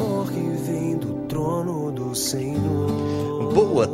morrer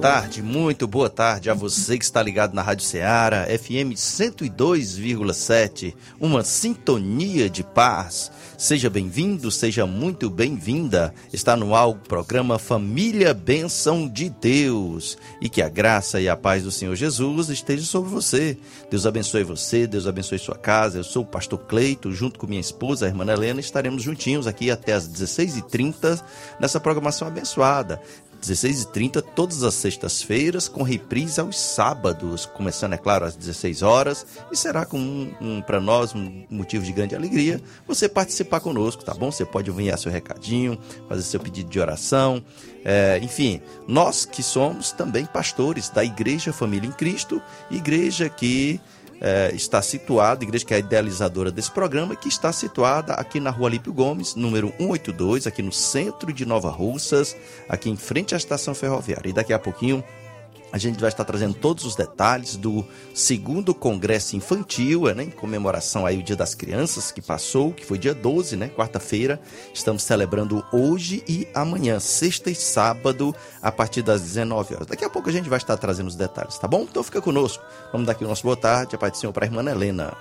tarde, muito boa tarde a você que está ligado na Rádio Ceará, FM 102,7, uma sintonia de paz. Seja bem-vindo, seja muito bem-vinda. Está no ar o programa Família Benção de Deus. E que a graça e a paz do Senhor Jesus esteja sobre você. Deus abençoe você, Deus abençoe sua casa. Eu sou o pastor Cleito, junto com minha esposa, a irmã Helena, estaremos juntinhos aqui até as 16h30 nessa programação abençoada. 16h30, todas as sextas-feiras, com reprise aos sábados, começando, é claro, às 16 horas. E será com um, um para nós um motivo de grande alegria você participar conosco, tá bom? Você pode enviar seu recadinho, fazer seu pedido de oração. É, enfim, nós que somos também pastores da Igreja Família em Cristo, igreja que é, está situada, igreja que é a idealizadora desse programa, que está situada aqui na rua Lípio Gomes, número 182, aqui no centro de Nova Russas, aqui em frente à estação ferroviária. E daqui a pouquinho a gente vai estar trazendo todos os detalhes do segundo congresso infantil, né, em comemoração aí o Dia das Crianças que passou, que foi dia 12, né, quarta-feira. Estamos celebrando hoje e amanhã, sexta e sábado, a partir das 19 horas. Daqui a pouco a gente vai estar trazendo os detalhes, tá bom? Então fica conosco. Vamos dar aqui o nosso boa tarde, a paz do Senhor para a irmã Helena.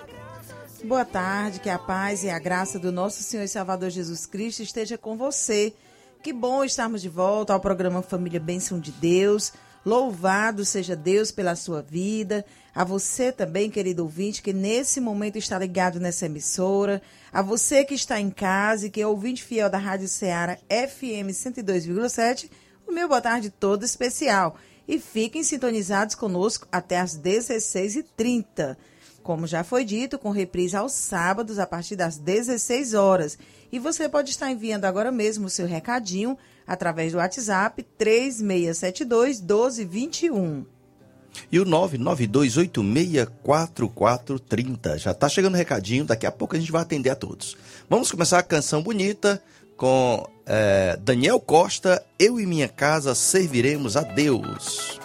Boa tarde, que a paz e a graça do nosso Senhor e Salvador Jesus Cristo esteja com você. Que bom estarmos de volta ao programa Família Bênção de Deus. Louvado seja Deus pela sua vida. A você também, querido ouvinte, que nesse momento está ligado nessa emissora. A você que está em casa e que é ouvinte fiel da Rádio Ceará FM 102,7. O meu boa tarde todo especial. E fiquem sintonizados conosco até às 16h30. Como já foi dito, com reprise aos sábados a partir das 16 horas. E você pode estar enviando agora mesmo o seu recadinho através do WhatsApp 3672 1221. E o 992864430. Já está chegando o recadinho, daqui a pouco a gente vai atender a todos. Vamos começar a canção bonita com é, Daniel Costa, Eu e Minha Casa Serviremos a Deus.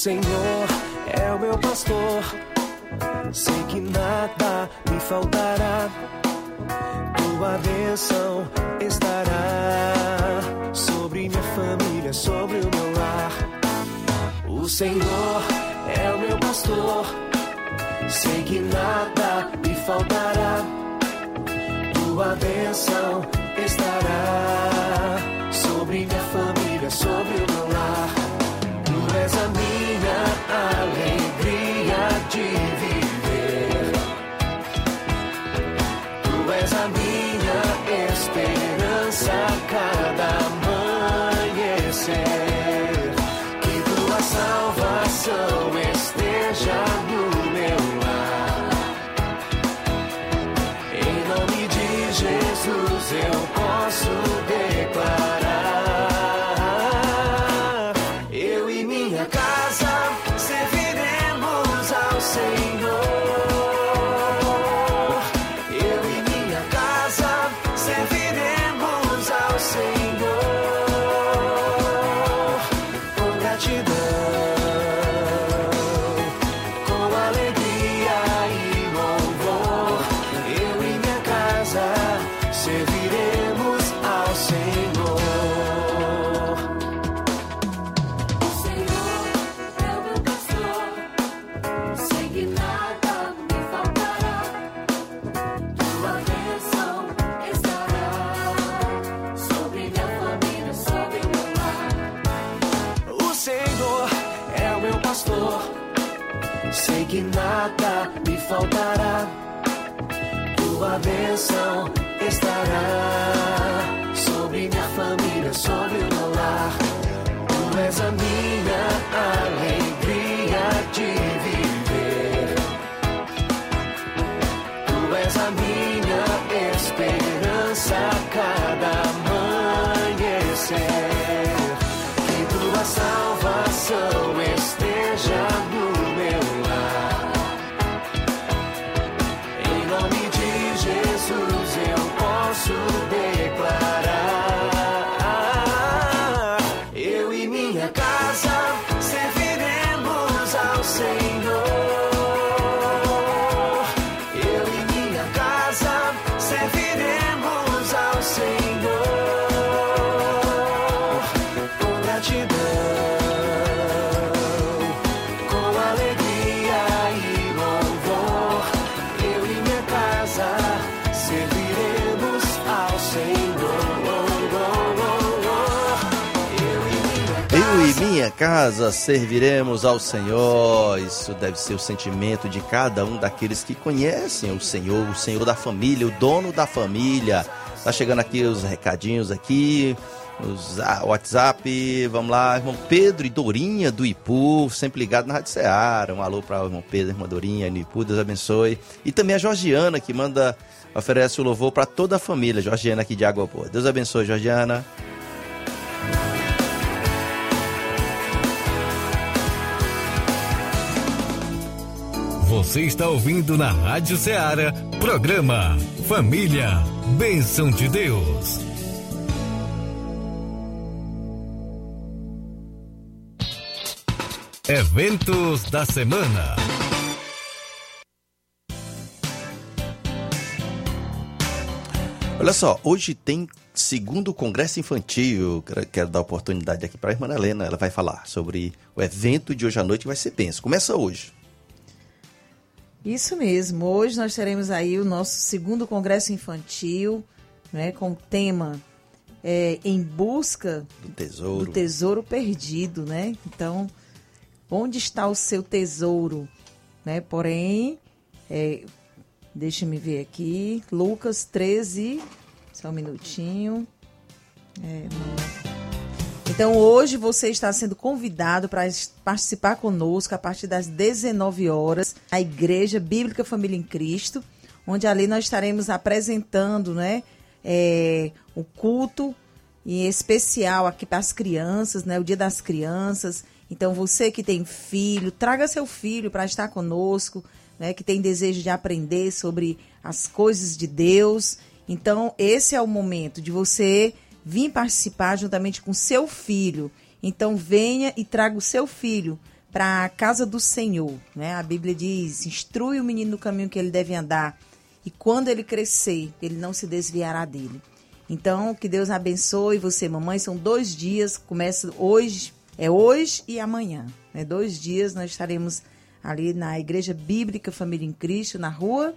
Senhor é o meu pastor, sei que nada me faltará. Tua bênção estará sobre minha família, sobre o meu lar. O Senhor é o meu pastor, sei que nada me faltará. Tua bênção estará sobre minha família, sobre o meu lar. Sei que nada me faltará. Tua bênção estará sobre minha família, sobre o meu lar. Tu és a minha alegria minha casa serviremos ao Senhor. Isso deve ser o sentimento de cada um daqueles que conhecem o Senhor, o Senhor da família, o dono da família. Tá chegando aqui os recadinhos aqui, os ah, WhatsApp. Vamos lá, irmão Pedro e Dorinha do Ipu, sempre ligado na Rádio Ceará. Um alô para o irmão Pedro, irmã Dorinha do Ipu, Deus abençoe. E também a Georgiana que manda oferece o louvor para toda a família. Georgiana aqui de Água Boa. Deus abençoe, Georgiana. Você está ouvindo na Rádio Ceará, programa Família, Bênção de Deus. Eventos da semana. Olha só, hoje tem segundo congresso infantil. Quero- dar oportunidade aqui para a irmã Helena. Ela vai falar sobre o evento de hoje à noite que vai ser penso. Começa hoje. Isso mesmo. Hoje nós teremos aí o nosso segundo congresso infantil, né, com o tema é, em busca Do tesouro. do tesouro perdido, né? Então, onde está o seu tesouro, né? Porém, é, deixa-me ver aqui, Lucas 13, só um minutinho. É, não. Então, hoje você está sendo convidado para participar conosco a partir das 19 horas, na Igreja Bíblica Família em Cristo, onde ali nós estaremos apresentando né, é, o culto em especial aqui para as crianças, né, o Dia das Crianças. Então, você que tem filho, traga seu filho para estar conosco, né, que tem desejo de aprender sobre as coisas de Deus. Então, esse é o momento de você vir participar juntamente com seu filho. Então, venha e traga o seu filho para a casa do Senhor. Né? A Bíblia diz: instrui o menino no caminho que ele deve andar, e quando ele crescer, ele não se desviará dele. Então, que Deus abençoe você, mamãe. São dois dias, começa hoje, é hoje e amanhã. Né? Dois dias nós estaremos ali na Igreja Bíblica Família em Cristo, na rua.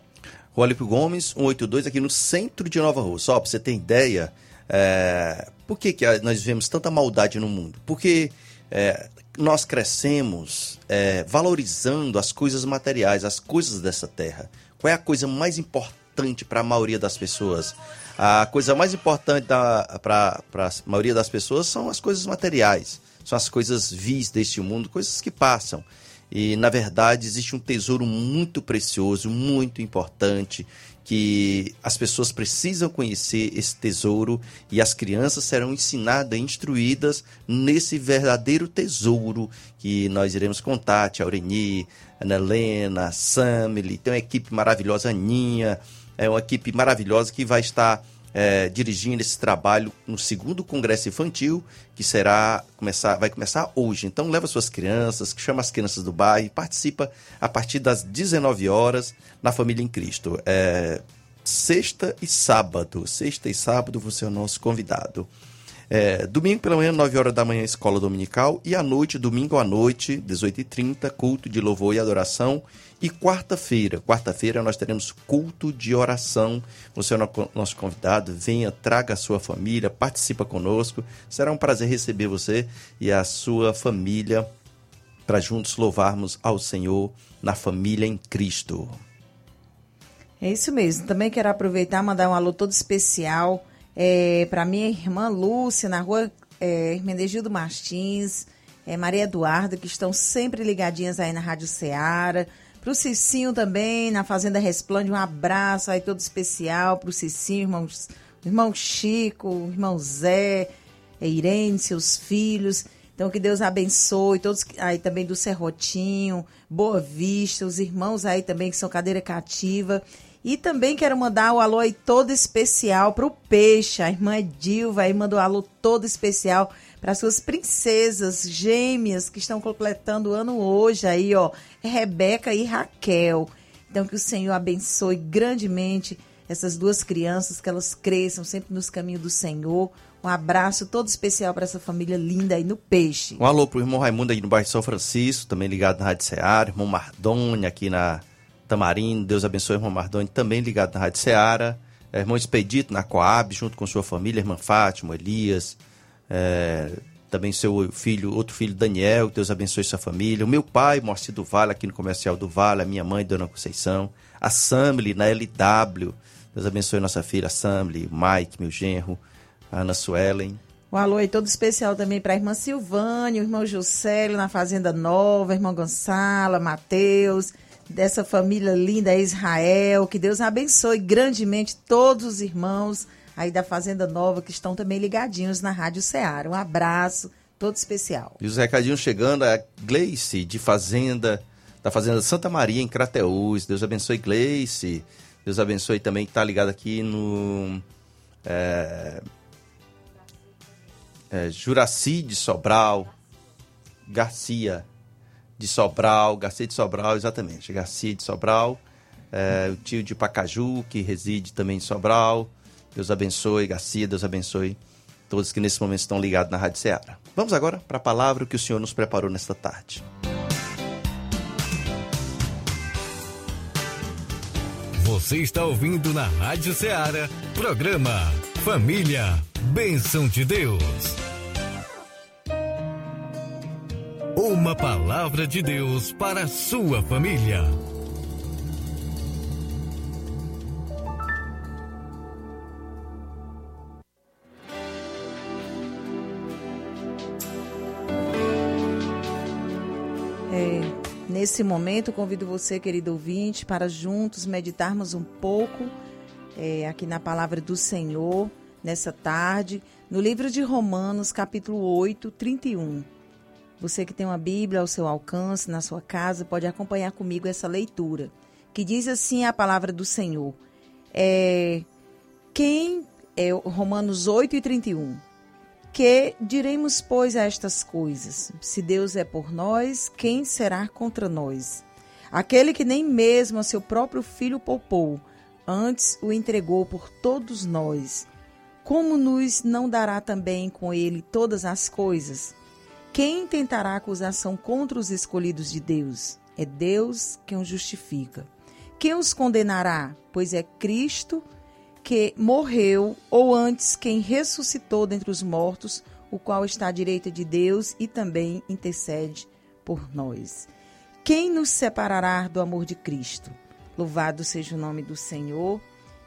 Rua Alípio Gomes, 182, aqui no centro de Nova Rússia. Só para você ter ideia, é, por que, que nós vemos tanta maldade no mundo? Porque é, nós crescemos é, valorizando as coisas materiais, as coisas dessa terra. Qual é a coisa mais importante para a maioria das pessoas? A coisa mais importante para a maioria das pessoas são as coisas materiais, são as coisas vis deste mundo, coisas que passam. E, na verdade, existe um tesouro muito precioso, muito importante, que as pessoas precisam conhecer esse tesouro e as crianças serão ensinadas, instruídas nesse verdadeiro tesouro que nós iremos contar. Tia Aureni, Ana Helena, Samily, tem uma equipe maravilhosa, Aninha, é uma equipe maravilhosa que vai estar é, dirigindo esse trabalho no segundo congresso infantil que será começar vai começar hoje. Então leva suas crianças chama as crianças do bairro participa a partir das 19 horas na família em Cristo. É, sexta e sábado sexta e sábado você é o nosso convidado é, domingo pela manhã, 9 horas da manhã, escola dominical. E à noite, domingo à noite, 18h30, culto de louvor e adoração. E quarta-feira, quarta-feira nós teremos culto de oração. Você é nosso convidado, venha, traga a sua família, participa conosco. Será um prazer receber você e a sua família para juntos louvarmos ao Senhor na família em Cristo. É isso mesmo. Também quero aproveitar e mandar um alô todo especial é, para minha irmã Lúcia, na rua é, Hermenegildo Martins, é, Maria Eduarda, que estão sempre ligadinhas aí na Rádio Ceará. Para o Cicinho também, na Fazenda Resplande, um abraço aí todo especial para o Cicinho, irmãos, irmão Chico, irmão Zé, é, Irene, seus filhos. Então, que Deus abençoe todos aí também do Serrotinho, Boa Vista, os irmãos aí também que são cadeira cativa. E também quero mandar o alô aí todo especial para o Peixe. A irmã Dilva aí mandou um alô todo especial para suas princesas gêmeas que estão completando o ano hoje aí, ó. Rebeca e Raquel. Então que o Senhor abençoe grandemente essas duas crianças, que elas cresçam sempre nos caminhos do Senhor. Um abraço todo especial para essa família linda aí no Peixe. Um alô pro irmão Raimundo aí no bairro São Francisco, também ligado na Rádio Ceará, irmão Mardoni aqui na Tamarindo, Deus abençoe irmão Mardoni, também ligado na Rádio Ceará. É, irmão Expedito na Coab, junto com sua família, irmã Fátima, Elias, é, também seu filho, outro filho Daniel, Deus abençoe sua família. O meu pai, Moacir do Vale, aqui no Comercial do Vale, a minha mãe, Dona Conceição. A Samly, na LW, Deus abençoe nossa filha, a Samly, Mike, meu genro, a Ana Suelen. Um alô aí todo especial também para a irmã Silvânia, o irmão Juscelio na Fazenda Nova, irmão Gonçala, Mateus, dessa família linda Israel. Que Deus abençoe grandemente todos os irmãos aí da Fazenda Nova que estão também ligadinhos na Rádio Ceará. Um abraço todo especial. E os recadinhos chegando, a Gleice de Fazenda, da Fazenda Santa Maria em Crateús. Deus abençoe Gleice. Deus abençoe também que está ligado aqui no é, é, Juraci de Sobral, Garcia de Sobral, Garcia de Sobral, exatamente, Garcia de Sobral, é, o tio de Pacaju, que reside também em Sobral. Deus abençoe, Garcia, Deus abençoe todos que nesse momento estão ligados na Rádio Ceará. Vamos agora para a palavra que o Senhor nos preparou nesta tarde. Você está ouvindo na Rádio Ceará, programa Família, Bênção de Deus. Uma palavra de Deus para a sua família. É, nesse momento, convido você, querido ouvinte, para juntos meditarmos um pouco é, aqui na palavra do Senhor, nessa tarde, no livro de Romanos, capítulo 8, 31. Você que tem uma Bíblia ao seu alcance, na sua casa, pode acompanhar comigo essa leitura, que diz assim a palavra do Senhor. É, quem é Romanos 8 e 31. Que diremos, pois, a estas coisas? Se Deus é por nós, quem será contra nós? Aquele que nem mesmo a seu próprio filho poupou, antes o entregou por todos nós. Como nos não dará também com ele todas as coisas? Quem tentará acusação contra os escolhidos de Deus? É Deus quem os justifica. Quem os condenará? Pois é Cristo que morreu, ou antes quem ressuscitou dentre os mortos, o qual está à direita de Deus e também intercede por nós. Quem nos separará do amor de Cristo? Louvado seja o nome do Senhor.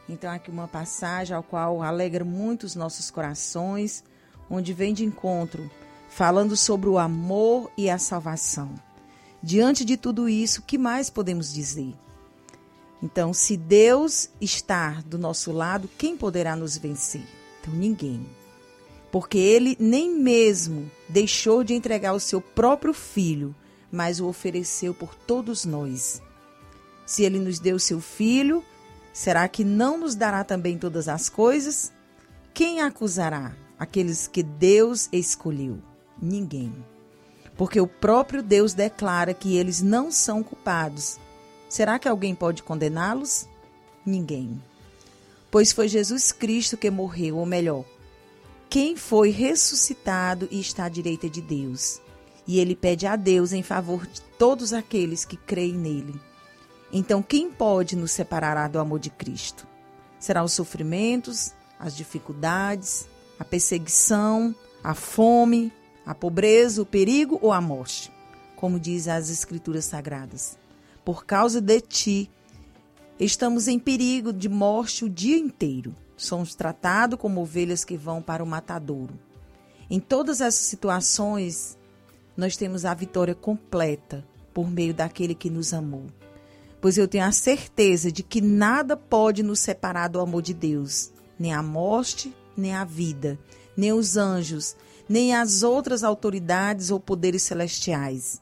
Então, aqui uma passagem ao qual alegra muito os nossos corações, onde vem de encontro, falando sobre o amor e a salvação. Diante de tudo isso, o que mais podemos dizer? Então, se Deus está do nosso lado, quem poderá nos vencer? Então, ninguém. Porque ele nem mesmo deixou de entregar o seu próprio filho, mas o ofereceu por todos nós. Se ele nos deu seu filho, será que não nos dará também todas as coisas? Quem acusará aqueles que Deus escolheu? Ninguém. Porque o próprio Deus declara que eles não são culpados Será que alguém pode condená-los? Ninguém. Pois foi Jesus Cristo que morreu, ou melhor, quem foi ressuscitado e está à direita de Deus. E ele pede a Deus em favor de todos aqueles que creem nele. Então, quem pode nos separar do amor de Cristo? Serão os sofrimentos, as dificuldades, a perseguição, a fome, a pobreza, o perigo ou a morte? como diz as Escrituras Sagradas. Por causa de ti, estamos em perigo de morte o dia inteiro. Somos tratados como ovelhas que vão para o matadouro. Em todas essas situações, nós temos a vitória completa por meio daquele que nos amou. Pois eu tenho a certeza de que nada pode nos separar do amor de Deus, nem a morte, nem a vida, nem os anjos, nem as outras autoridades ou poderes celestiais,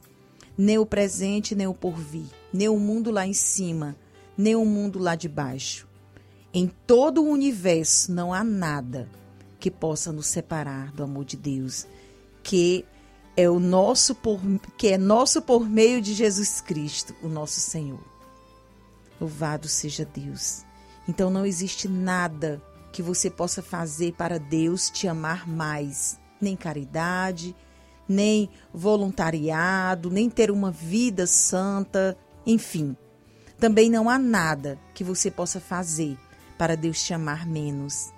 nem o presente, nem o porvir, nem o mundo lá em cima, nem o mundo lá de baixo. Em todo o universo não há nada que possa nos separar do amor de Deus, que é o nosso por, que é nosso por meio de Jesus Cristo, o nosso Senhor. Louvado seja Deus. Então não existe nada que você possa fazer para Deus te amar mais, nem caridade, nem voluntariado, nem ter uma vida santa, enfim. Também não há nada que você possa fazer para Deus te amar menos.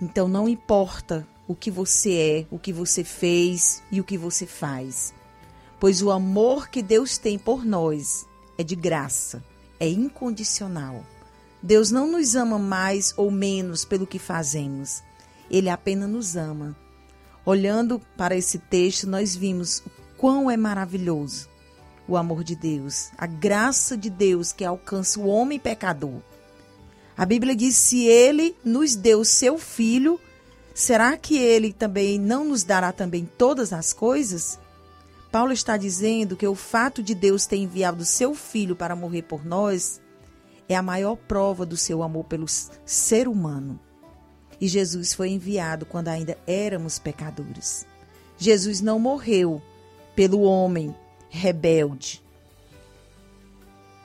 Então não importa o que você é, o que você fez e o que você faz, pois o amor que Deus tem por nós é de graça, é incondicional. Deus não nos ama mais ou menos pelo que fazemos. Ele apenas nos ama. Olhando para esse texto, nós vimos o quão é maravilhoso o amor de Deus, a graça de Deus que alcança o homem pecador. A Bíblia diz: se ele nos deu seu filho, será que ele também não nos dará também todas as coisas? Paulo está dizendo que o fato de Deus ter enviado seu filho para morrer por nós é a maior prova do seu amor pelo ser humano. E Jesus foi enviado quando ainda éramos pecadores. Jesus não morreu pelo homem rebelde,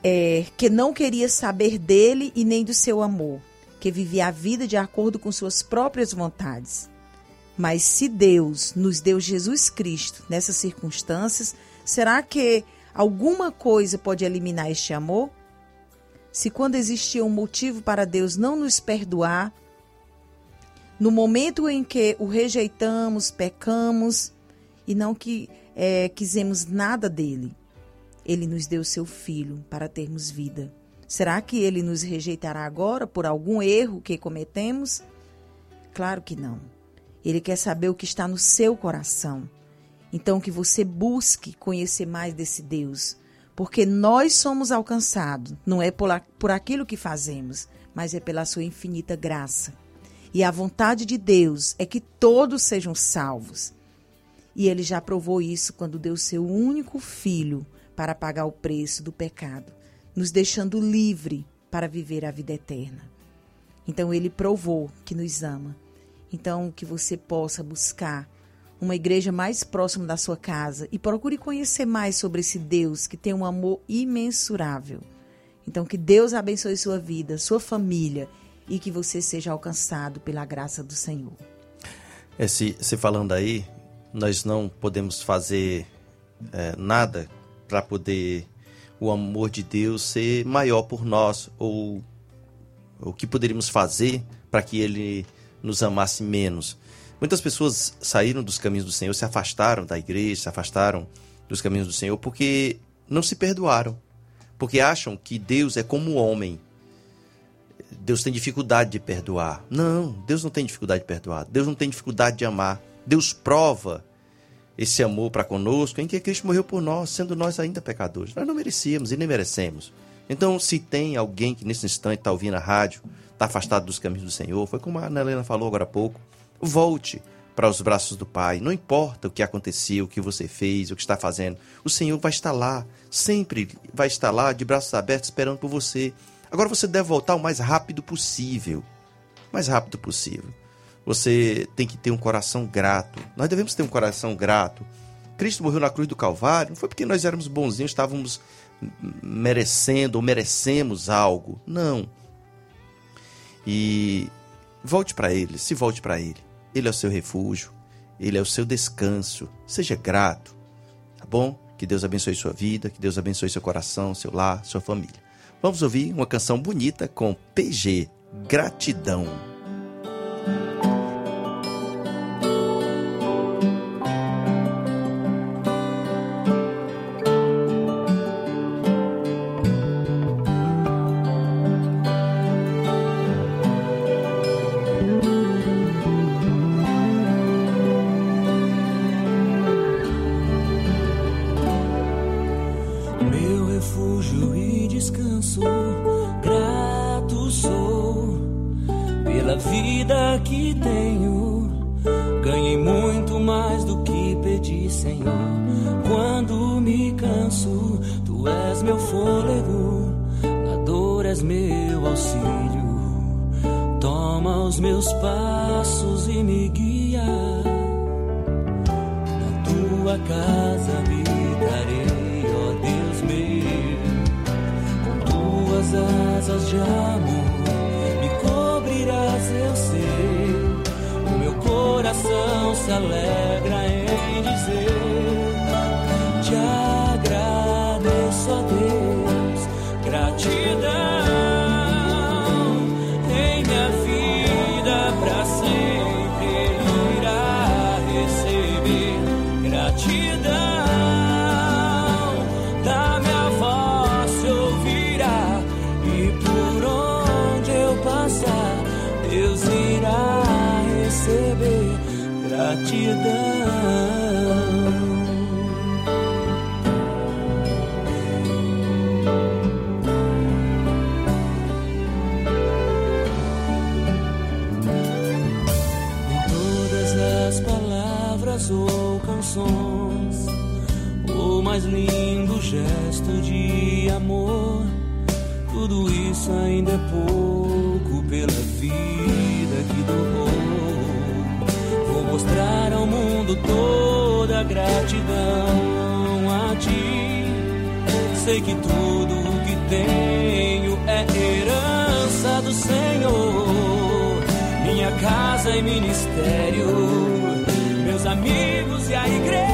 é, que não queria saber dele e nem do seu amor, que vivia a vida de acordo com suas próprias vontades. Mas se Deus nos deu Jesus Cristo nessas circunstâncias, será que alguma coisa pode eliminar este amor? se quando existia um motivo para Deus não nos perdoar, no momento em que o rejeitamos, pecamos e não que é, quisemos nada dele, ele nos deu seu filho para termos vida. Será que ele nos rejeitará agora por algum erro que cometemos? Claro que não. Ele quer saber o que está no seu coração. Então, que você busque conhecer mais desse Deus porque nós somos alcançados, não é por, por aquilo que fazemos, mas é pela sua infinita graça. E a vontade de Deus é que todos sejam salvos. E ele já provou isso quando deu seu único filho para pagar o preço do pecado, nos deixando livre para viver a vida eterna. Então ele provou que nos ama. Então que você possa buscar uma igreja mais próxima da sua casa e procure conhecer mais sobre esse Deus que tem um amor imensurável. Então, que Deus abençoe sua vida, sua família e que você seja alcançado pela graça do Senhor. Esse, se falando aí, nós não podemos fazer é, nada para poder o amor de Deus ser maior por nós ou o que poderíamos fazer para que ele nos amasse menos. Muitas pessoas saíram dos caminhos do Senhor, se afastaram da igreja, se afastaram dos caminhos do Senhor porque não se perdoaram. Porque acham que Deus é como o homem. Deus tem dificuldade de perdoar. Não, Deus não tem dificuldade de perdoar. Deus não tem dificuldade de amar. Deus prova esse amor para conosco em que Cristo morreu por nós, sendo nós ainda pecadores. Nós não merecíamos e nem merecemos. Então, se tem alguém que nesse instante está ouvindo a rádio, está afastado dos caminhos do Senhor, foi como a Ana Helena falou agora há pouco, Volte para os braços do Pai. Não importa o que aconteceu, o que você fez, o que está fazendo. O Senhor vai estar lá, sempre vai estar lá, de braços abertos, esperando por você. Agora você deve voltar o mais rápido possível. O mais rápido possível. Você tem que ter um coração grato. Nós devemos ter um coração grato. Cristo morreu na cruz do Calvário. Não foi porque nós éramos bonzinhos, estávamos merecendo ou merecemos algo. Não. E volte para Ele, se volte para Ele. Ele é o seu refúgio, ele é o seu descanso. Seja grato, tá bom? Que Deus abençoe sua vida, que Deus abençoe seu coração, seu lar, sua família. Vamos ouvir uma canção bonita com PG, Gratidão. Toma os meus passos e me guia. Na tua casa habitarei, ó Deus meu. Com tuas asas de amor me cobrirás, eu sei. O meu coração se alegra em mais lindo gesto de amor. Tudo isso ainda é pouco pela vida que doou. Vou mostrar ao mundo toda a gratidão a ti. Sei que tudo o que tenho é herança do Senhor minha casa e ministério, meus amigos e a igreja.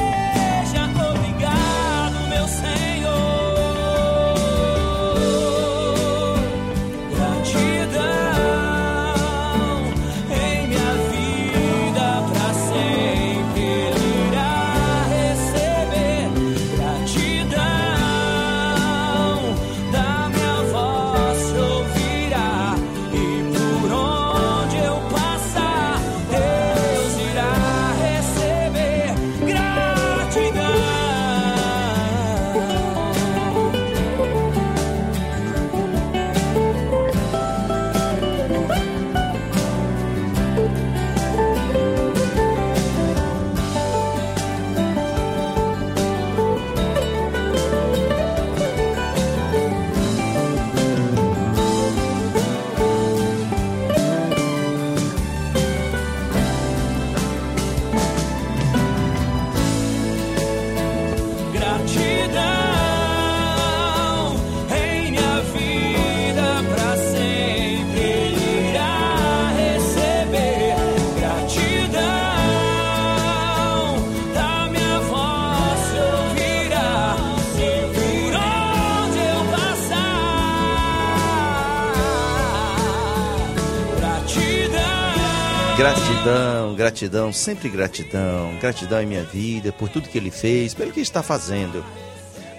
Gratidão Gratidão, sempre gratidão. Gratidão em minha vida, por tudo que ele fez, pelo que está fazendo.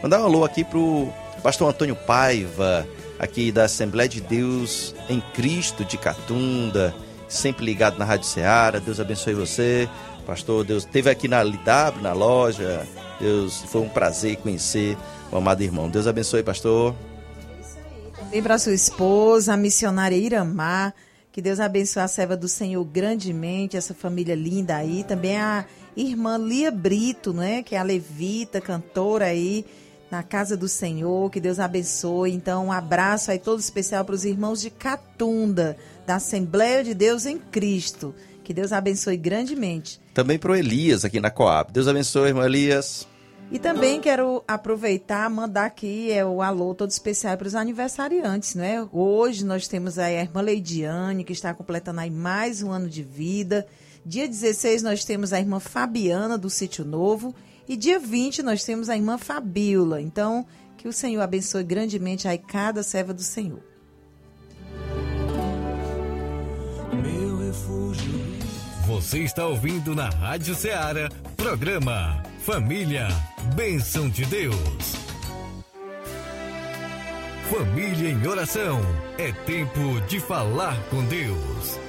Mandar um alô aqui pro pastor Antônio Paiva, aqui da Assembleia de Deus em Cristo de Catunda, sempre ligado na Rádio Ceará. Deus abençoe você. Pastor, Deus esteve aqui na LW, na loja. Deus, foi um prazer conhecer o amado irmão. Deus abençoe, pastor. Também para sua esposa, a missionária Iramar. Que Deus abençoe a serva do Senhor grandemente, essa família linda aí. Também a irmã Lia Brito, né? Que é a levita, cantora aí na casa do Senhor. Que Deus abençoe. Então, um abraço aí todo especial para os irmãos de Catunda, da Assembleia de Deus em Cristo. Que Deus abençoe grandemente. Também pro Elias aqui na Coab. Deus abençoe, irmão Elias. E também quero aproveitar, mandar aqui é, o alô todo especial para os aniversariantes, né? Hoje nós temos aí a irmã Leidiane, que está completando aí mais um ano de vida. Dia 16 nós temos a irmã Fabiana, do Sítio Novo. E dia 20 nós temos a irmã Fabíola. Então, que o Senhor abençoe grandemente aí cada serva do Senhor. Meu refúgio. Você está ouvindo na Rádio Ceará, programa Família, Bênção de Deus. Família em oração, é tempo de falar com Deus.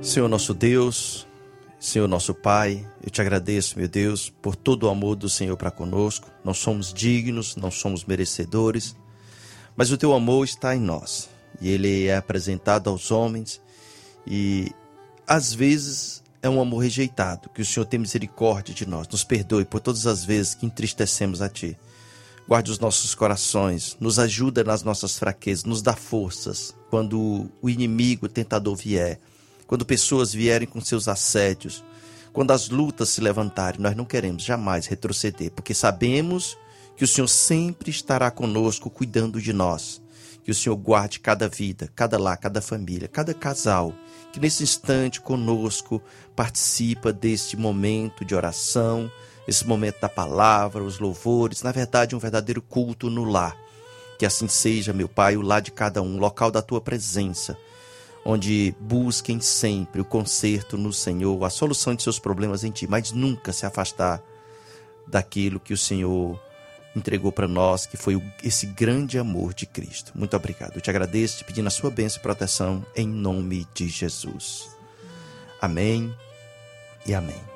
Senhor nosso Deus, Senhor nosso Pai, eu te agradeço, meu Deus, por todo o amor do Senhor para conosco. Não somos dignos, não somos merecedores, mas o teu amor está em nós e ele é apresentado aos homens e às vezes é um amor rejeitado. Que o Senhor tenha misericórdia de nós, nos perdoe por todas as vezes que entristecemos a Ti. Guarde os nossos corações, nos ajuda nas nossas fraquezas, nos dá forças quando o inimigo o tentador vier quando pessoas vierem com seus assédios, quando as lutas se levantarem, nós não queremos jamais retroceder, porque sabemos que o Senhor sempre estará conosco, cuidando de nós. Que o Senhor guarde cada vida, cada lar, cada família, cada casal, que nesse instante conosco participa deste momento de oração, esse momento da palavra, os louvores, na verdade, um verdadeiro culto no lar. Que assim seja, meu Pai, o lar de cada um, local da tua presença onde busquem sempre o conserto no Senhor, a solução de seus problemas em Ti, mas nunca se afastar daquilo que o Senhor entregou para nós, que foi esse grande amor de Cristo. Muito obrigado. Eu te agradeço, te pedindo a sua bênção e proteção em nome de Jesus. Amém e amém.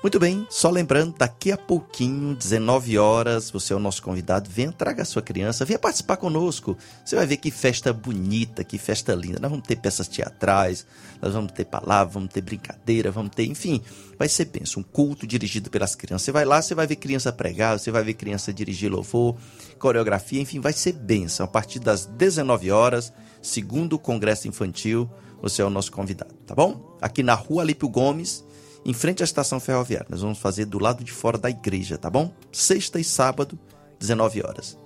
Muito bem, só lembrando, daqui a pouquinho, 19 horas, você é o nosso convidado. Venha, traga a sua criança, venha participar conosco. Você vai ver que festa bonita, que festa linda. Nós vamos ter peças teatrais, nós vamos ter palavra, vamos ter brincadeira, vamos ter, enfim, vai ser pensa, um culto dirigido pelas crianças. Você vai lá, você vai ver criança pregar, você vai ver criança dirigir louvor, coreografia, enfim, vai ser benção. A partir das 19 horas, segundo o Congresso Infantil, você é o nosso convidado, tá bom? Aqui na Rua Alípio Gomes, em frente à estação ferroviária. Nós vamos fazer do lado de fora da igreja, tá bom? Sexta e sábado, 19 horas.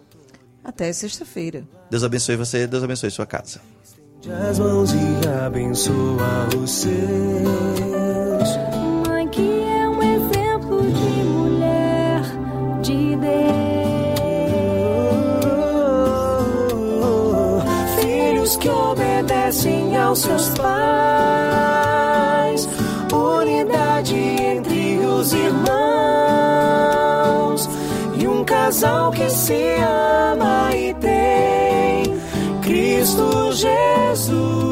Até sexta-feira. Deus abençoe você, Deus abençoe sua casa. as mãos e abençoa os seus. Mãe que é um exemplo de mulher de Deus. Filhos que obedecem aos seus pais os irmãos e um casal que se ama e tem Cristo Jesus